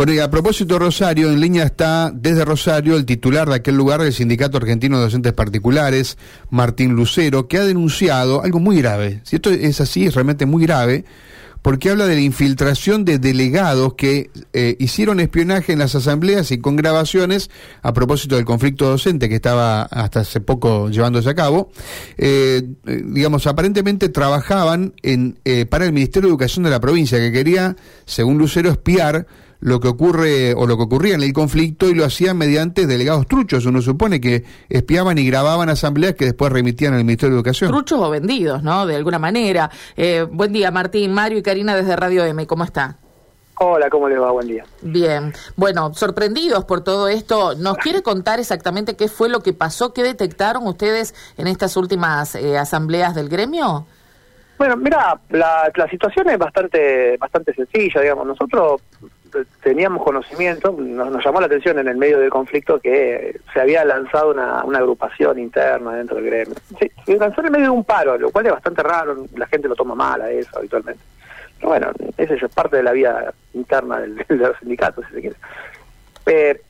Bueno, y a propósito Rosario, en línea está desde Rosario el titular de aquel lugar del Sindicato Argentino de Docentes Particulares, Martín Lucero, que ha denunciado algo muy grave. Si esto es así, es realmente muy grave, porque habla de la infiltración de delegados que eh, hicieron espionaje en las asambleas y con grabaciones a propósito del conflicto docente que estaba hasta hace poco llevándose a cabo. Eh, eh, digamos, aparentemente trabajaban en, para el Ministerio de Educación de la provincia, que quería, según Lucero, espiar lo que ocurre o lo que ocurría en el conflicto y lo hacían mediante delegados truchos. Uno supone que espiaban y grababan asambleas que después remitían al Ministerio de Educación. Truchos o vendidos, ¿no? De alguna manera. Eh, buen día, Martín, Mario y Karina desde Radio M. ¿Cómo está? Hola, ¿cómo les va? Buen día. Bien. Bueno, sorprendidos por todo esto, ¿nos quiere contar exactamente qué fue lo que pasó? ¿Qué detectaron ustedes en estas últimas eh, asambleas del gremio? Bueno, mira, la, la situación es bastante bastante sencilla, digamos. Nosotros teníamos conocimiento, nos, llamó la atención en el medio del conflicto que se había lanzado una, agrupación interna dentro del gremio. Se, lanzó en medio de un paro, lo cual es bastante raro, la gente lo toma mal a eso habitualmente. Pero bueno, ese es parte de la vida interna del, de los sindicatos, si se quiere. Pero,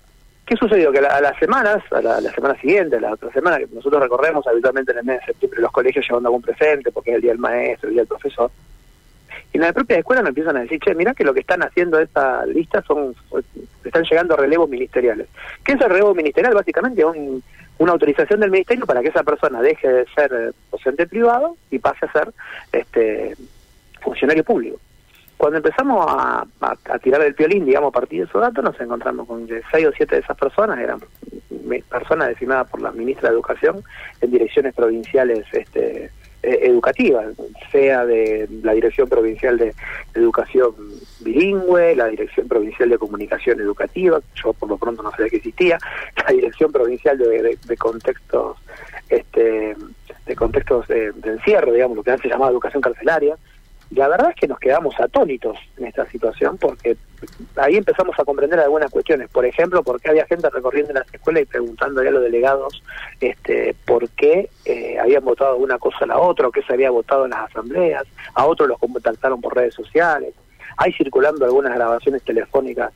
¿Qué sucedió? Que a, las semanas, a la, semana siguiente, la otra semana, que nosotros recorremos habitualmente en el mes de septiembre los colegios llevando algún presente, porque es el día del maestro, el día del profesor, en la propia escuela nos empiezan a decir, che, mira que lo que están haciendo esta lista son, están llegando relevos ministeriales. ¿Qué es el relevo ministerial? Básicamente un, una autorización del ministerio para que esa persona deje de ser eh, docente privado y pase a ser este funcionario público. Cuando empezamos a, tirar el piolín, digamos, a partir de esos datos, nos encontramos con que seis o siete de esas personas eran personas designadas por la ministra de Educación en direcciones provinciales este, eh, educativa, sea de la Dirección Provincial de Educación Bilingüe, la Dirección Provincial de Comunicación Educativa, yo por lo pronto no sabía que existía, la Dirección Provincial de, Contextos este de contextos de, de, encierro, digamos, lo que antes se llamaba educación carcelaria, la verdad es que nos quedamos atónitos en esta situación porque ahí empezamos a comprender algunas cuestiones. Por ejemplo, por qué había gente recorriendo las escuelas y preguntándole a los delegados este, por qué eh, habían votado una cosa a la otra o qué se había votado en las asambleas. A otros los contactaron por redes sociales. Hay circulando algunas grabaciones telefónicas,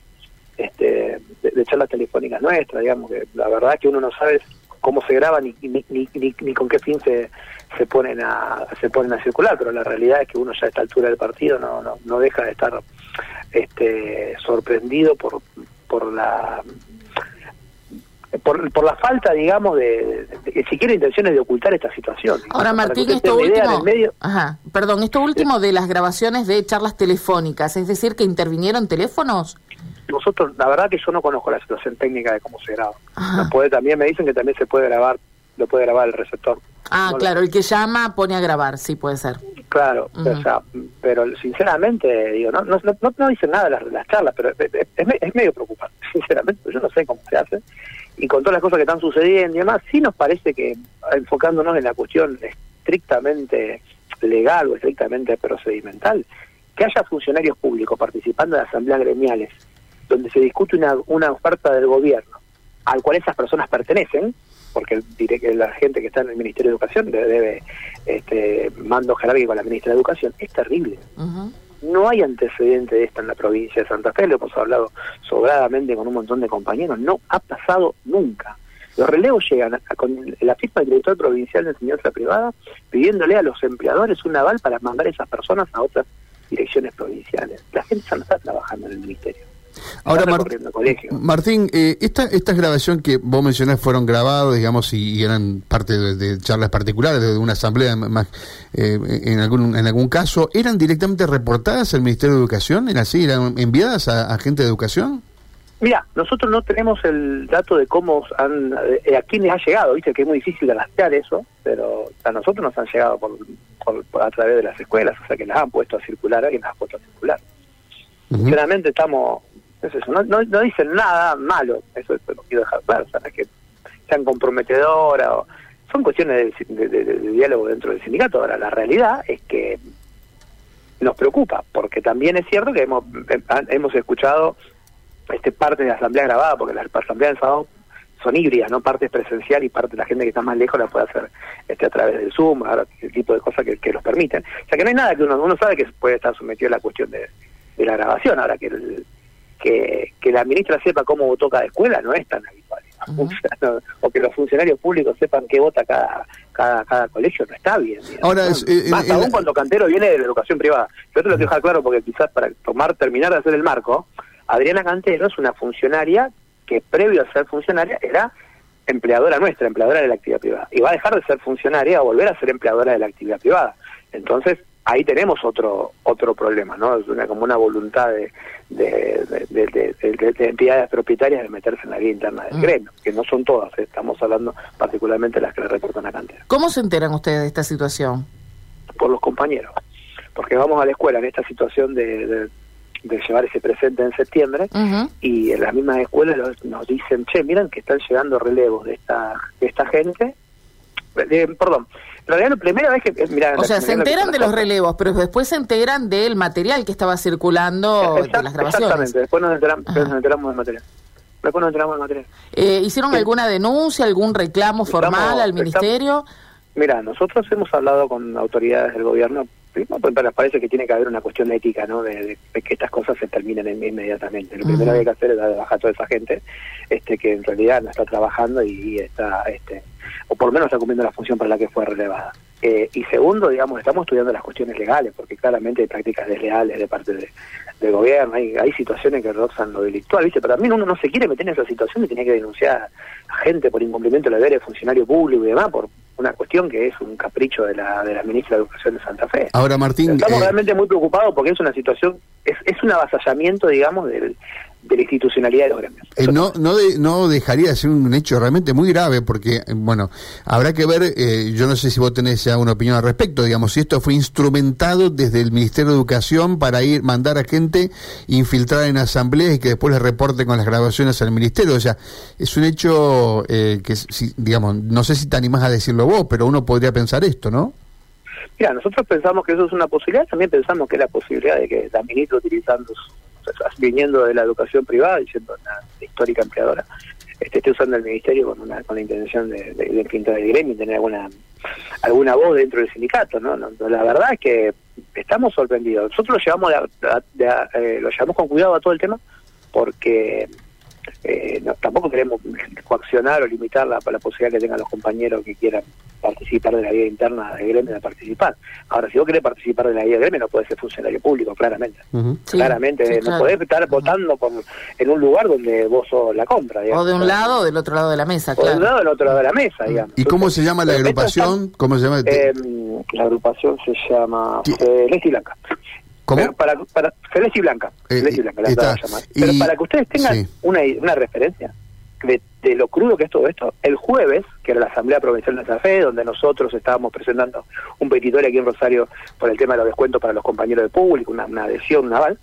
este, de, charlas telefónicas nuestras, digamos, que la verdad que uno no sabe cómo se graba ni, ni, ni, ni con qué fin se, se ponen a se ponen a circular pero la realidad es que uno ya a esta altura del partido no no, no deja de estar este sorprendido por por la por, por la falta, digamos, de, de, siquiera intenciones de ocultar esta situación. Ahora, Martín, esto último, ajá, perdón, esto último de las grabaciones de charlas telefónicas, es decir, que intervinieron teléfonos. Nosotros, la verdad que yo no conozco la situación técnica de cómo se graba. puede, también me dicen que también se puede grabar, lo puede grabar el receptor. Ah, claro, el que llama pone a grabar, sí puede ser. Claro, o sea, pero sinceramente, digo, no, no, no, no dicen nada de las, charlas, pero es, es, medio preocupante, sinceramente, yo no sé cómo se hace. Y con todas las cosas que están sucediendo y demás, sí nos parece que, enfocándonos en la cuestión estrictamente legal o estrictamente procedimental, que haya funcionarios públicos participando de asambleas gremiales, donde se discute una, una oferta del gobierno, al cual esas personas pertenecen, porque diré que la gente que está en el Ministerio de Educación debe, este, mando jerárquico a la Ministra de Educación, es terrible. No hay antecedente de esto en la provincia de Santa Fe, lo hemos hablado sobradamente con un montón de compañeros, no ha pasado nunca. Los relevos llegan con la firma del director provincial de enseñanza privada pidiéndole a los empleadores un aval para mandar a esas personas a otras direcciones provinciales. La gente ya no está trabajando en el ministerio. Ahora, Martín, eh, esta, esta grabación que vos mencionás fueron grabados, digamos, y, eran parte de, charlas particulares, de una asamblea más, eh, en, algún, en algún caso, ¿eran directamente reportadas al Ministerio de Educación? ¿Eran así? ¿Eran enviadas a, gente de educación? Mira, nosotros no tenemos el dato de cómo han, eh, a quiénes ha llegado, viste que es muy difícil rastrear eso, pero a nosotros nos han llegado por, a través de las escuelas, o sea que las han puesto a circular, alguien las ha puesto a circular. Sinceramente estamos eso, no, no, dicen nada malo, eso, lo quiero dejar claro, que sean comprometedoras, o, son cuestiones de, diálogo dentro del sindicato. Ahora, la realidad es que nos preocupa, porque también es cierto que hemos, hemos escuchado este parte de la asamblea grabada, porque las asambleas del sábado son híbridas, ¿no? Parte es presencial y parte de la gente que está más lejos la puede hacer este a través del Zoom, ahora, el tipo de cosas que, que los permiten. O sea que no hay nada que uno, uno sabe que puede estar sometido a la cuestión de, de la grabación, ahora que el, que, que la ministra sepa cómo votó cada escuela no es tan habitual. o que los funcionarios públicos sepan qué vota cada, cada, cada colegio no está bien. Ahora, es, eh, Más aún cuando Cantero viene de la educación privada. Yo te lo quiero dejar claro porque quizás para tomar terminar de hacer el marco, Adriana Cantero es una funcionaria que previo a ser funcionaria era empleadora nuestra, empleadora de la actividad privada. Y va a dejar de ser funcionaria a volver a ser empleadora de la actividad privada. Entonces, ahí tenemos otro otro problema, ¿no? Es una, como una voluntad de, de, entidades propietarias de meterse en la vida interna del mm. gremio, que no son todas, ¿eh? estamos hablando particularmente de las que le reportan a cantera. ¿Cómo se enteran ustedes de esta situación? Por los compañeros, porque vamos a la escuela en esta situación de, llevar ese presente en septiembre y en las mismas escuelas nos dicen, che, miren que están llegando relevos de esta, de esta gente, perdón, en realidad, la primera vez que. Eh, o sea, se enteran de los relevos, pero después se enteran del material que estaba circulando de las grabaciones. Exactamente, después nos enteramos, del material. Después nos enteramos del material. Eh, ¿Hicieron alguna denuncia, algún reclamo formal al ministerio? mira, nosotros hemos hablado con autoridades del gobierno primero nos parece que tiene que haber una cuestión ética, ¿no? De, que estas cosas se terminen inmediatamente. Lo primero que hay que hacer es dar de baja a toda esa gente este, que en realidad no está trabajando y está este, o por lo menos está cumpliendo la función para la que fue relevada. Eh, y segundo, digamos, estamos estudiando las cuestiones legales, porque claramente hay prácticas desleales de parte de, del gobierno, hay, hay situaciones que rozan lo delictual, ¿viste? Pero también uno no se quiere meter en esa situación y tiene que denunciar a gente por incumplimiento de deberes de funcionario público y demás, por una cuestión que es un capricho de la, de la ministra de Educación de Santa Fe. Ahora, Martín... Estamos eh, realmente muy preocupados porque es una situación, es, es un avasallamiento, digamos, del, de la institucionalidad de los gremios. Eh, no, no, no dejaría de ser un hecho realmente muy grave, porque, bueno, habrá que ver, eh, yo no sé si vos tenés ya una opinión al respecto, digamos, si esto fue instrumentado desde el Ministerio de Educación para ir, mandar a gente infiltrada en asambleas y que después le reporte con las grabaciones al Ministerio. O sea, es un hecho eh, que, digamos, no sé si te animás a decirlo vos, pero uno podría pensar esto, ¿no? Mira, nosotros pensamos que eso es una posibilidad, también pensamos que es la posibilidad de que la ministra utilizando viniendo de la educación privada y siendo una histórica empleadora, este, esté usando el ministerio con una con la intención de, de, de pintar el gremio y tener alguna alguna voz dentro del sindicato, ¿no? la verdad es que estamos sorprendidos. Nosotros lo llevamos eh, lo llevamos con cuidado a todo el tema porque eh, tampoco queremos coaccionar o limitar la, la posibilidad que tengan los compañeros que quieran participar de la vida interna del gremio de participar. Ahora, si vos querés participar de la vida del gremio, no podés ser funcionario público, claramente. claramente, no podés estar votando por, en un lugar donde vos sos la compra. o de un lado o del otro lado de la mesa, claro. O de un lado o del otro lado de la mesa, digamos. ¿Y cómo se llama la agrupación? ¿Cómo se llama? Eh, la agrupación se llama Celeste y Blanca. ¿Cómo? para, para Celeste y Blanca. Eh, Celeste y Blanca, la está, llamar. Pero para que ustedes tengan una, una referencia, de, lo crudo que es todo esto, el jueves, que era la Asamblea Provincial de Santa Fe, donde nosotros estábamos presentando un petitorio aquí en Rosario por el tema de los descuentos para los compañeros de público, una, adhesión naval,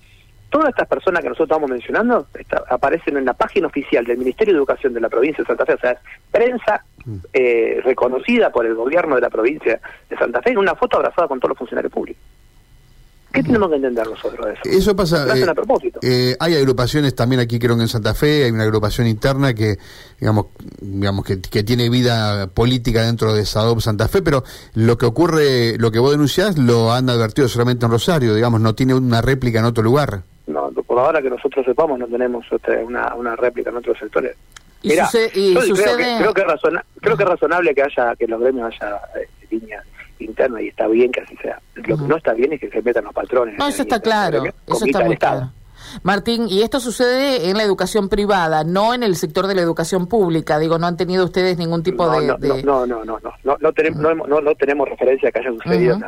todas estas personas que nosotros estamos mencionando aparecen en la página oficial del Ministerio de Educación de la provincia de Santa Fe, o sea, prensa mm. eh, reconocida por el gobierno de la provincia de Santa Fe, en una foto abrazada con todos los funcionarios públicos. ¿Qué tenemos que entender nosotros de eso? Eso pasa. Eh, a propósito. Eh, hay agrupaciones también aquí, creo que en Santa Fe, hay una agrupación interna que, digamos, digamos que, tiene vida política dentro de SADOP Santa Fe, pero lo que ocurre, lo que vos denunciás, lo han advertido solamente en Rosario, digamos, no tiene una réplica en otro lugar. No, por ahora que nosotros sepamos, no tenemos este, una, una réplica en otros sectores. Mira, y sucede... creo, que, creo, que es razonable que haya que los gremios haya eh, líneas interna y está bien que así sea. Lo que no está bien es que se metan los patrones. No, eso está claro, eso está muy claro. Martín, y esto sucede en la educación privada, no en el sector de la educación pública. Digo, ¿no han tenido ustedes ningún tipo de, no, no, no, no, no, no, tenemos, no, no, tenemos referencia que haya sucedido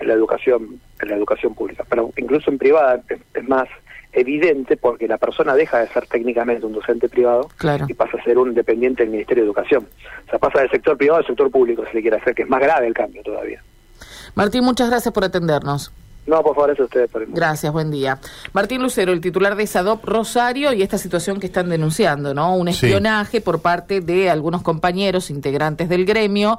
en, la, educación en la educación pública. Pero incluso en privada es más evidente porque la persona deja de ser técnicamente un docente privado y pasa a ser un dependiente del Ministerio de Educación. O sea, pasa del sector privado al sector público, si le quiere hacer, que es más grave el cambio todavía. Martín, muchas gracias por atendernos. No, por favor, eso ustedes. Por Gracias, buen día. Martín Lucero, el titular de SADOP Rosario y esta situación que están denunciando, ¿no? Un espionaje por parte de algunos compañeros integrantes del gremio